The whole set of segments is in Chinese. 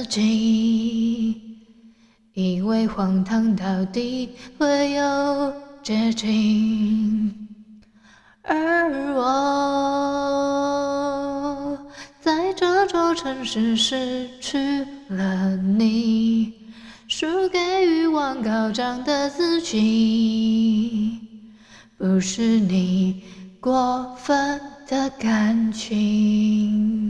自己，以为荒唐到底会有捷径。而我在这座城市失去了你。输给欲望高涨的自己，不是你过分的感情。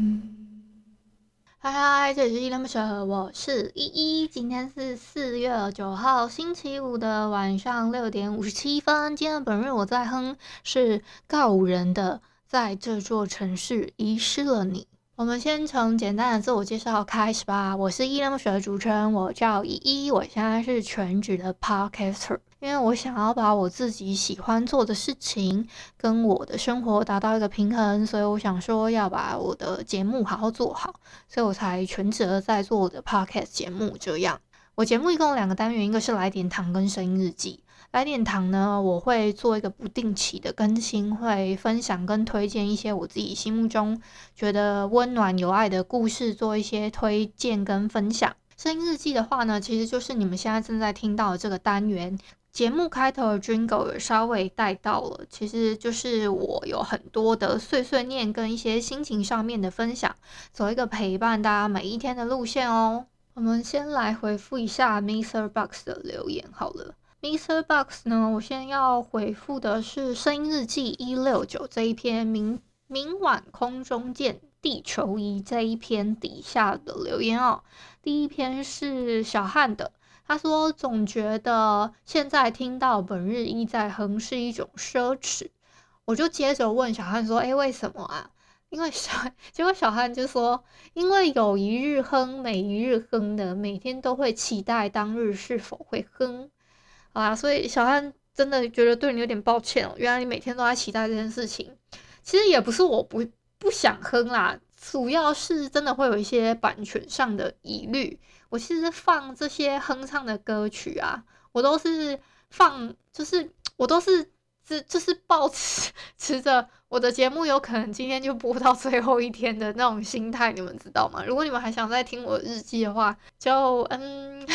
嗨嗨，这里是依依恋不舍，我是依依。今天是四月九号星期五的晚上六点五十七分。今天本日我在哼是告五人的，在这座城市遗失了你。我们先从简单的自我介绍开始吧。我是依恋不舍的主持人，我叫依依，我现在是全职的 podcaster。因为我想要把我自己喜欢做的事情跟我的生活达到一个平衡，所以我想说要把我的节目好好做好，所以我才全职在做我的 podcast 节目。这样，我节目一共有两个单元，一个是来点糖跟声音日记。来点糖呢，我会做一个不定期的更新，会分享跟推荐一些我自己心目中觉得温暖有爱的故事，做一些推荐跟分享。声音日记的话呢，其实就是你们现在正在听到的这个单元。节目开头的 Jingle 也稍微带到了，其实就是我有很多的碎碎念跟一些心情上面的分享，走一个陪伴大家每一天的路线哦。我们先来回复一下 Mr. Box 的留言好了。Mr. Box 呢，我先要回复的是《声音日记一六九》这一篇，明明晚空中见，地球仪这一篇底下的留言哦。第一篇是小汉的，他说总觉得现在听到本日一在哼是一种奢侈，我就接着问小汉说：“哎，为什么啊？”因为小 结果小汉就说：“因为有一日哼，每一日哼的，每天都会期待当日是否会哼。”啊，所以小汉真的觉得对你有点抱歉哦。原来你每天都在期待这件事情，其实也不是我不不想哼啦，主要是真的会有一些版权上的疑虑。我其实放这些哼唱的歌曲啊，我都是放，就是我都是。是，就是抱持 持着我的节目有可能今天就播到最后一天的那种心态，你们知道吗？如果你们还想再听我日记的话，就嗯，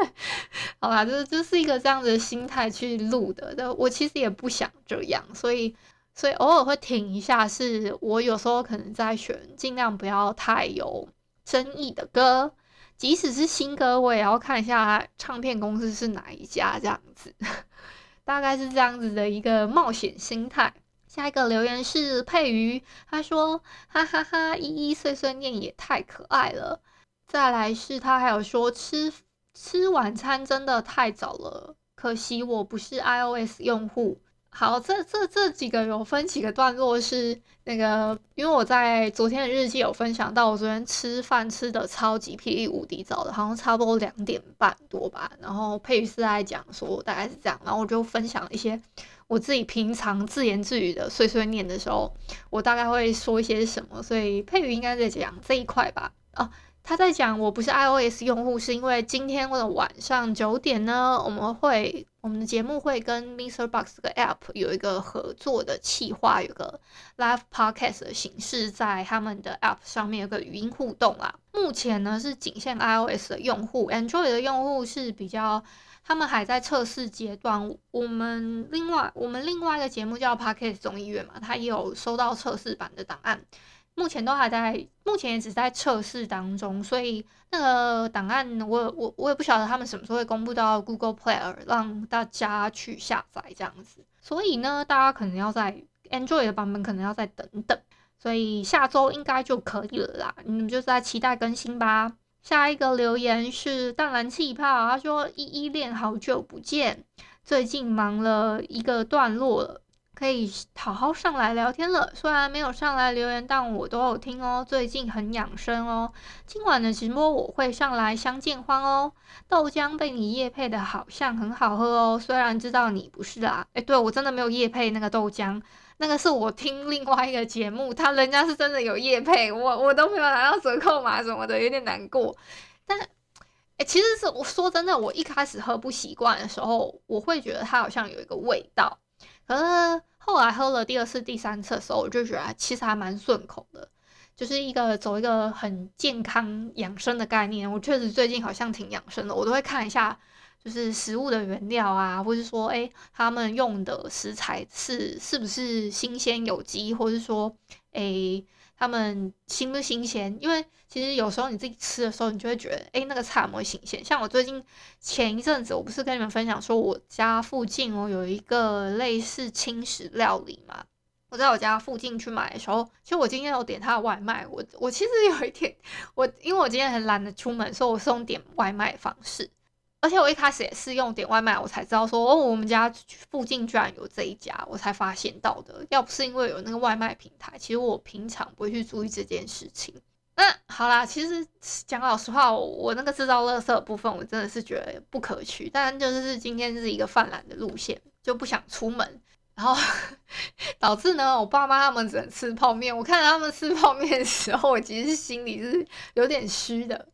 好啦，就是就是一个这样子的心态去录的。但我其实也不想这样，所以所以偶尔会停一下。是我有时候可能在选，尽量不要太有争议的歌，即使是新歌，我也要看一下唱片公司是哪一家这样子。大概是这样子的一个冒险心态。下一个留言是佩瑜，他说：“哈哈哈哈，依依碎碎念也太可爱了。”再来是他还有说吃吃晚餐真的太早了，可惜我不是 iOS 用户。好，这这这几个有分几个段落是那个，因为我在昨天的日记有分享到，我昨天吃饭吃的超级霹雳无敌早的，好像差不多两点半多吧。然后佩宇是在讲说大概是这样，然后我就分享一些我自己平常自言自语的碎碎念的时候，我大概会说一些什么，所以佩宇应该在讲这一块吧，啊。他在讲我不是 iOS 用户，是因为今天的晚上九点呢，我们会我们的节目会跟 Mr. Box 这个 App 有一个合作的企划，有个 Live Podcast 的形式，在他们的 App 上面有个语音互动啦。目前呢是仅限 iOS 的用户，Android 的用户是比较他们还在测试阶段。我们另外我们另外一个节目叫 Podcast 众议院嘛，它也有收到测试版的档案。目前都还在，目前也只在测试当中，所以那个档案我我我也不晓得他们什么时候会公布到 Google Play 让大家去下载这样子。所以呢，大家可能要在 Android 的版本可能要再等等，所以下周应该就可以了啦。你们就在期待更新吧。下一个留言是淡蓝气泡，他说依依恋好久不见，最近忙了一个段落了。可以好好上来聊天了，虽然没有上来留言，但我都有听哦。最近很养生哦。今晚的直播我会上来相见欢哦。豆浆被你夜配的好像很好喝哦，虽然知道你不是啦。诶，对，我真的没有夜配那个豆浆，那个是我听另外一个节目，他人家是真的有夜配，我我都没有拿到折扣码什么的，有点难过。但诶，其实是我说真的，我一开始喝不习惯的时候，我会觉得它好像有一个味道。可是后来喝了第二次、第三次的时候，我就觉得其实还蛮顺口的，就是一个走一个很健康养生的概念。我确实最近好像挺养生的，我都会看一下，就是食物的原料啊，或是说，诶，他们用的食材是是不是新鲜有机，或是说，诶。他们新不新鲜？因为其实有时候你自己吃的时候，你就会觉得，哎、欸，那个菜有没有新鲜？像我最近前一阵子，我不是跟你们分享说，我家附近哦有一个类似轻食料理嘛。我在我家附近去买的时候，其实我今天有点他的外卖。我我其实有一点，我因为我今天很懒得出门，所以我是用点外卖方式。而且我一开始也是用点外卖，我才知道说哦，我们家附近居然有这一家，我才发现到的。要不是因为有那个外卖平台，其实我平常不会去注意这件事情。那好啦，其实讲老实话，我那个制造垃圾的部分，我真的是觉得不可取。但就是今天是一个犯懒的路线，就不想出门，然后 导致呢，我爸妈他们只能吃泡面。我看到他们吃泡面的时候，我其实心里是有点虚的，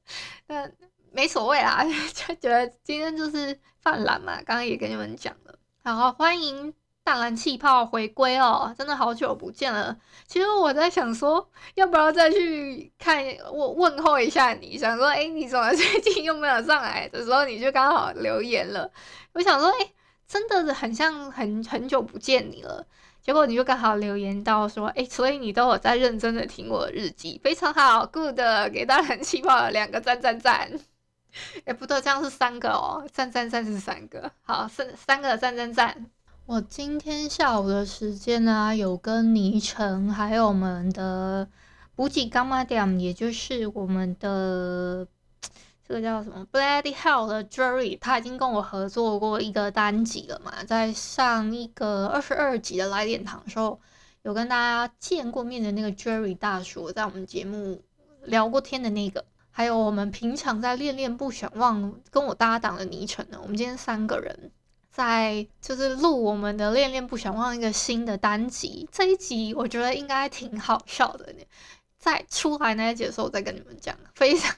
但。没所谓啦，就觉得今天就是犯懒嘛。刚刚也跟你们讲了，然后，欢迎淡蓝气泡回归哦，真的好久不见了。其实我在想说，要不要再去看我问候一下你？想说，哎，你怎么最近又没有上来的时候，你就刚好留言了。我想说，哎，真的是很像很很久不见你了。结果你就刚好留言到说，哎，所以你都有在认真的听我的日记，非常好，good，给淡蓝气泡两个赞赞赞。哎，不对，这样是三个哦，赞赞赞是三个，好，三三个赞赞赞。我今天下午的时间呢、有跟倪晨还有我们的补给干妈店，也就是我们的 这个叫什么 Bloody Hell 的 Jerry，他已经跟我合作过一个单集了嘛，在上一个二十二集的来点糖的时候，有跟大家见过面的那个 Jerry 大叔，在我们节目聊过天的那个。还有我们平常在恋恋不想忘跟我搭档的倪晨呢，我们今天三个人在就是录我们的恋恋不想忘一个新的单集，这一集我觉得应该挺好笑的呢。在出来那一集的时候，我再跟你们讲，非常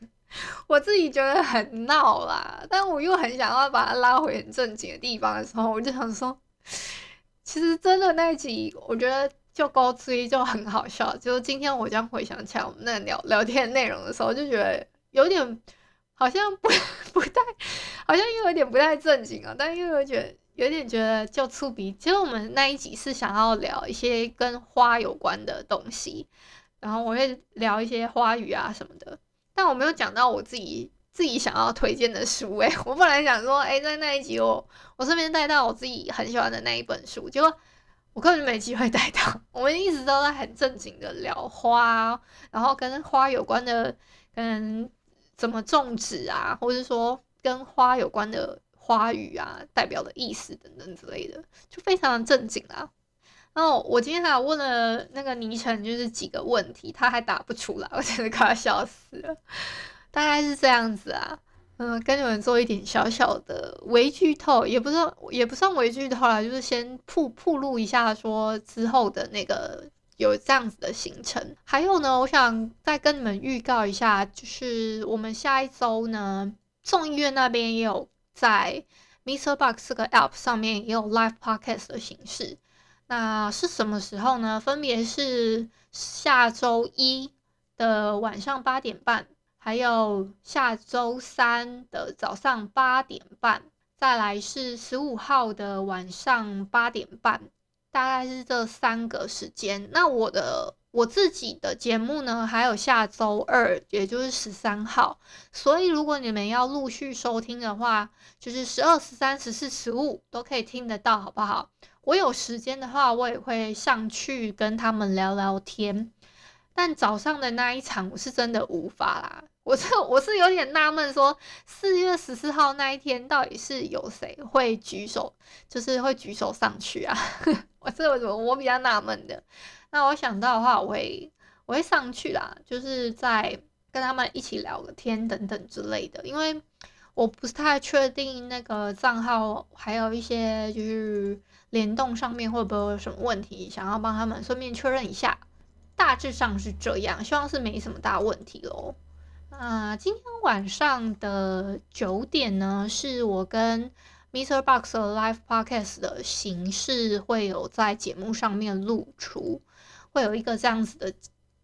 我自己觉得很闹啦，但我又很想要把它拉回很正经的地方的时候，我就想说，其实真的那一集，我觉得。就高追就很好笑，就是今天我这样回想起来，我们那聊聊天内容的时候，就觉得有点好像不 不太，好像又有点不太正经啊，但又有觉有点觉得就粗鄙。其实我们那一集是想要聊一些跟花有关的东西，然后我会聊一些花语啊什么的，但我没有讲到我自己自己想要推荐的书。诶，我本来想说，诶，在那一集我我顺便带到我自己很喜欢的那一本书，结果。我根本没机会带到，我们一直都在很正经的聊花，然后跟花有关的，跟怎么种植啊，或者说跟花有关的花语啊，代表的意思等等之类的，就非常的正经啦。然后我今天还问了那个倪晨，就是几个问题，他还答不出来，我真的快要笑死了。大概是这样子啊。嗯，跟你们做一点小小的微剧透，也不是也不算微剧透啦，就是先铺铺路一下，说之后的那个有这样子的行程。还有呢，我想再跟你们预告一下，就是我们下一周呢，众议院那边也有在 MixerBox 这个 App 上面也有 Live Podcast 的形式。那是什么时候呢？分别是下周一的晚上八点半。还有下周三的早上八点半，再来是十五号的晚上八点半，大概是这三个时间。那我的我自己的节目呢，还有下周二，也就是十三号。所以如果你们要陆续收听的话，就是十二、十三、十四、十五都可以听得到，好不好？我有时间的话，我也会上去跟他们聊聊天。但早上的那一场，我是真的无法啦。我是我是有点纳闷，说四月十四号那一天到底是有谁会举手，就是会举手上去啊？我是我我比较纳闷的。那我想到的话，我会我会上去啦，就是在跟他们一起聊个天等等之类的，因为我不是太确定那个账号还有一些就是联动上面会不会有什么问题，想要帮他们顺便确认一下。大致上是这样，希望是没什么大问题喽。啊，今天晚上的九点呢，是我跟 MixerBox 的 Live Podcast 的形式会有在节目上面露出，会有一个这样子的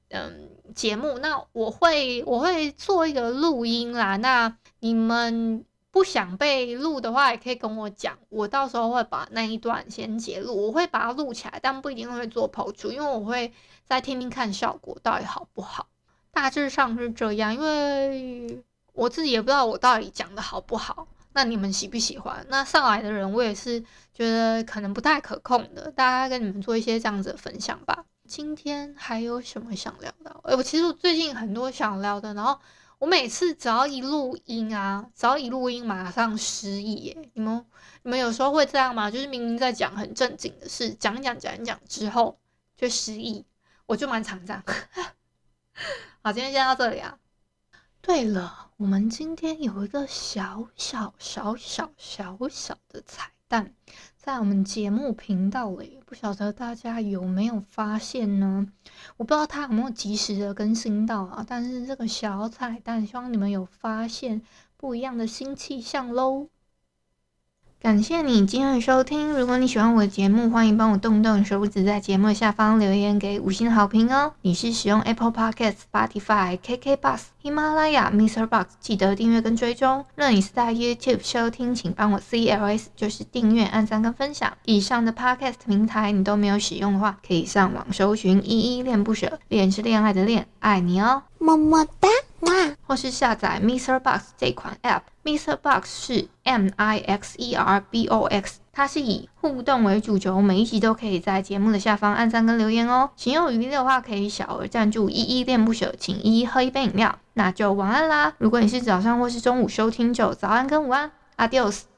嗯节目。那我会我会做一个录音啦。那你们不想被录的话，也可以跟我讲，我到时候会把那一段先截录，我会把它录起来，但不一定会做抛出，因为我会再听听看效果到底好不好。大致上是这样，因为我自己也不知道我到底讲的好不好，那你们喜不喜欢？那上来的人，我也是觉得可能不太可控的，大家跟你们做一些这样子的分享吧。今天还有什么想聊的？哎，我其实我最近很多想聊的，然后我每次只要一录音啊，只要一录音马上失忆耶。你们你们有时候会这样吗？就是明明在讲很正经的事，讲讲讲一讲之后就失忆，我就蛮常这样。好，今天先到这里啊。对了，我们今天有一个小小小小小小的彩蛋，在我们节目频道里，不晓得大家有没有发现呢？我不知道他有没有及时的更新到啊，但是这个小彩蛋，希望你们有发现不一样的新气象喽。感谢你今天的收听。如果你喜欢我的节目，欢迎帮我动动手指，在节目下方留言给五星好评哦。你是使用 Apple Podcast、Spotify、KK Bus、喜马拉雅、Mr. Box，记得订阅跟追踪。若你是在 YouTube 收听，请帮我 CLS，就是订阅、按赞跟分享。以上的 Podcast 平台你都没有使用的话，可以上网搜寻“依依恋不舍”，恋是恋爱的恋，爱你哦，么么哒。哇或是下载 MixerBox 这款 App，MixerBox 是 M I X E R B O X，它是以互动为主轴，每一集都可以在节目的下方按赞跟留言哦。情有余力的话，可以小额赞助，依依恋不舍，请依依喝一杯饮料。那就晚安啦！如果你是早上或是中午收听，就早安跟午安，Adios。